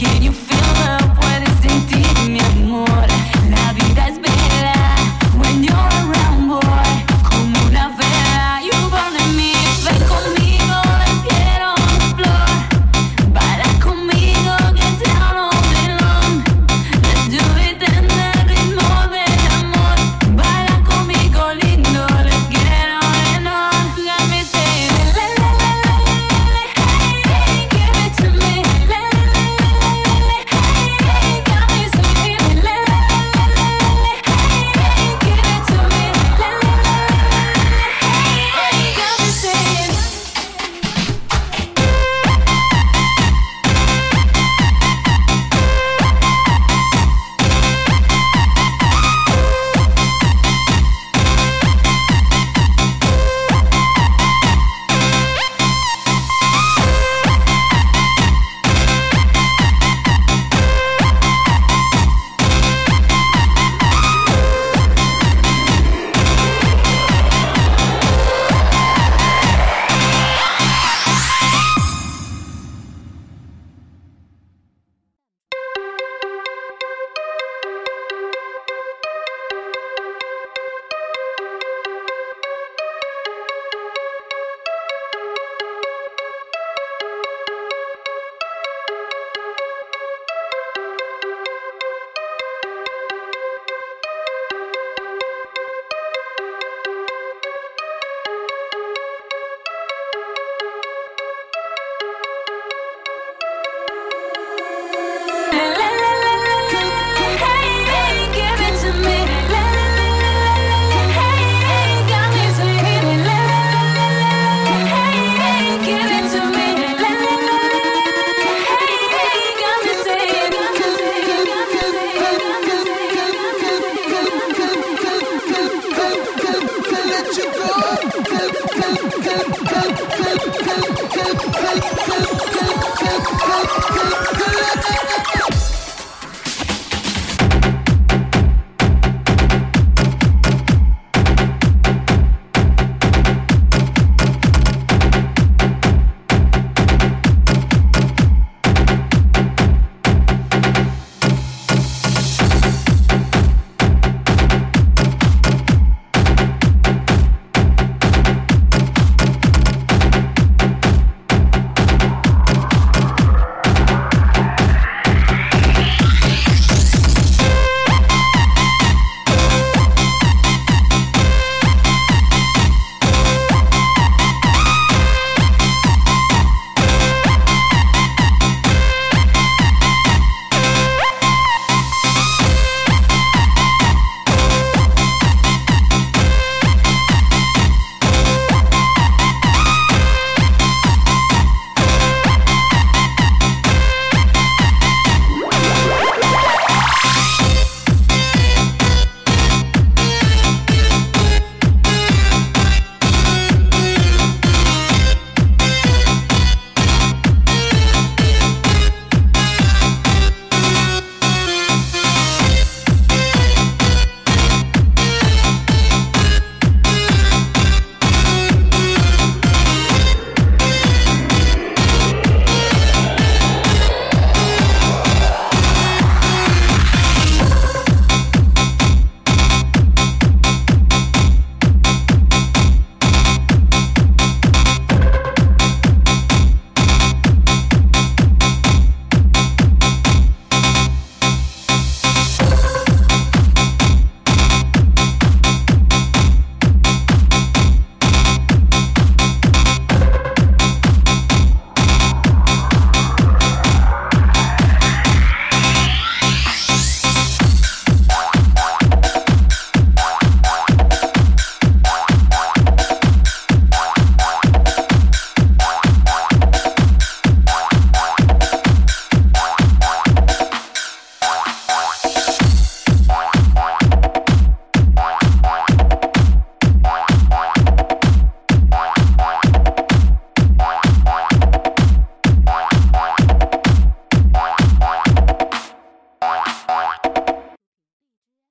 Can you